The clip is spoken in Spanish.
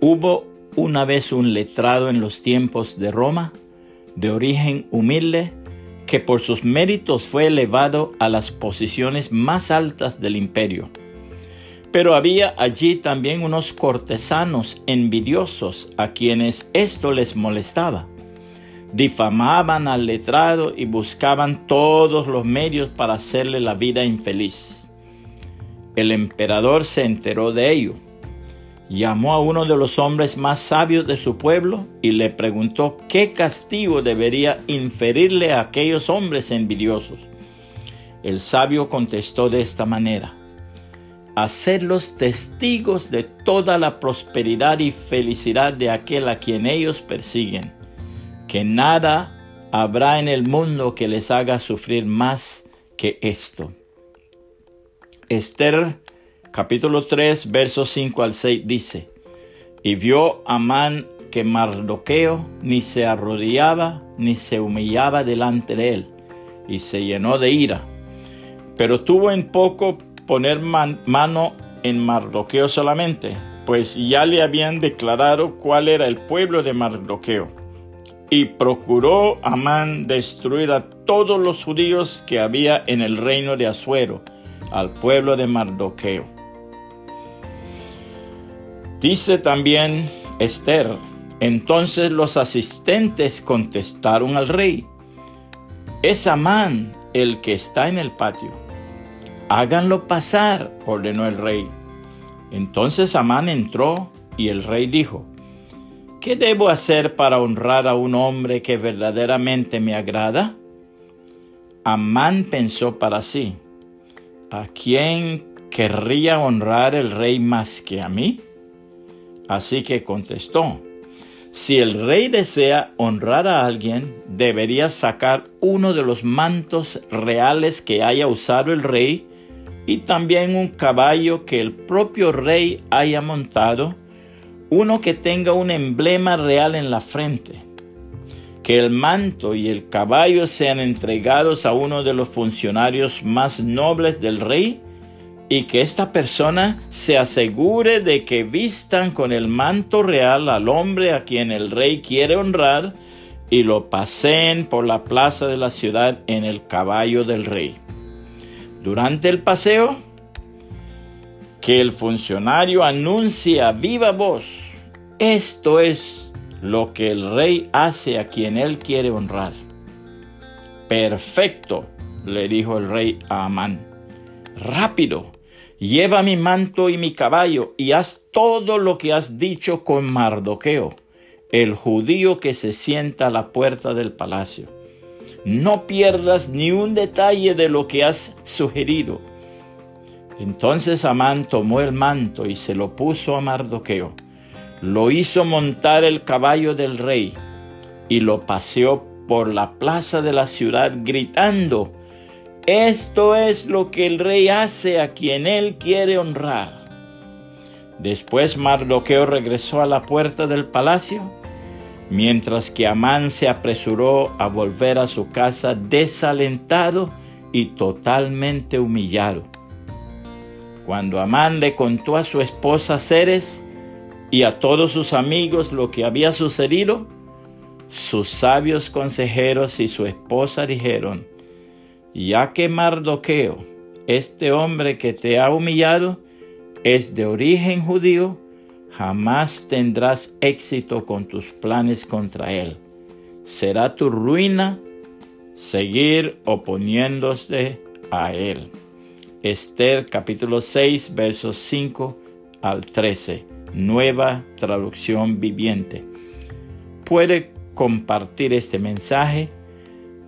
Hubo una vez un letrado en los tiempos de Roma, de origen humilde, que por sus méritos fue elevado a las posiciones más altas del imperio. Pero había allí también unos cortesanos envidiosos a quienes esto les molestaba. Difamaban al letrado y buscaban todos los medios para hacerle la vida infeliz. El emperador se enteró de ello. Llamó a uno de los hombres más sabios de su pueblo y le preguntó qué castigo debería inferirle a aquellos hombres envidiosos. El sabio contestó de esta manera hacerlos testigos de toda la prosperidad y felicidad de aquel a quien ellos persiguen, que nada habrá en el mundo que les haga sufrir más que esto. Esther capítulo 3 versos 5 al 6 dice, y vio Amán que Mardoqueo ni se arrodillaba ni se humillaba delante de él, y se llenó de ira, pero tuvo en poco poner mano en Mardoqueo solamente, pues ya le habían declarado cuál era el pueblo de Mardoqueo. Y procuró Amán destruir a todos los judíos que había en el reino de Asuero, al pueblo de Mardoqueo. Dice también Esther, entonces los asistentes contestaron al rey, es Amán el que está en el patio. Háganlo pasar, ordenó el rey. Entonces Amán entró y el rey dijo, ¿qué debo hacer para honrar a un hombre que verdaderamente me agrada? Amán pensó para sí, ¿a quién querría honrar el rey más que a mí? Así que contestó, si el rey desea honrar a alguien, debería sacar uno de los mantos reales que haya usado el rey y también un caballo que el propio rey haya montado, uno que tenga un emblema real en la frente. Que el manto y el caballo sean entregados a uno de los funcionarios más nobles del rey y que esta persona se asegure de que vistan con el manto real al hombre a quien el rey quiere honrar y lo paseen por la plaza de la ciudad en el caballo del rey. Durante el paseo, que el funcionario anuncia viva voz, esto es lo que el rey hace a quien él quiere honrar. Perfecto, le dijo el rey a Amán. Rápido, lleva mi manto y mi caballo y haz todo lo que has dicho con Mardoqueo, el judío que se sienta a la puerta del palacio no pierdas ni un detalle de lo que has sugerido. Entonces Amán tomó el manto y se lo puso a Mardoqueo. Lo hizo montar el caballo del rey y lo paseó por la plaza de la ciudad gritando, esto es lo que el rey hace a quien él quiere honrar. Después Mardoqueo regresó a la puerta del palacio mientras que Amán se apresuró a volver a su casa desalentado y totalmente humillado. Cuando Amán le contó a su esposa Ceres y a todos sus amigos lo que había sucedido, sus sabios consejeros y su esposa dijeron, ya que Mardoqueo, este hombre que te ha humillado, es de origen judío, jamás tendrás éxito con tus planes contra Él. Será tu ruina seguir oponiéndose a Él. Esther capítulo 6 versos 5 al 13. Nueva traducción viviente. Puede compartir este mensaje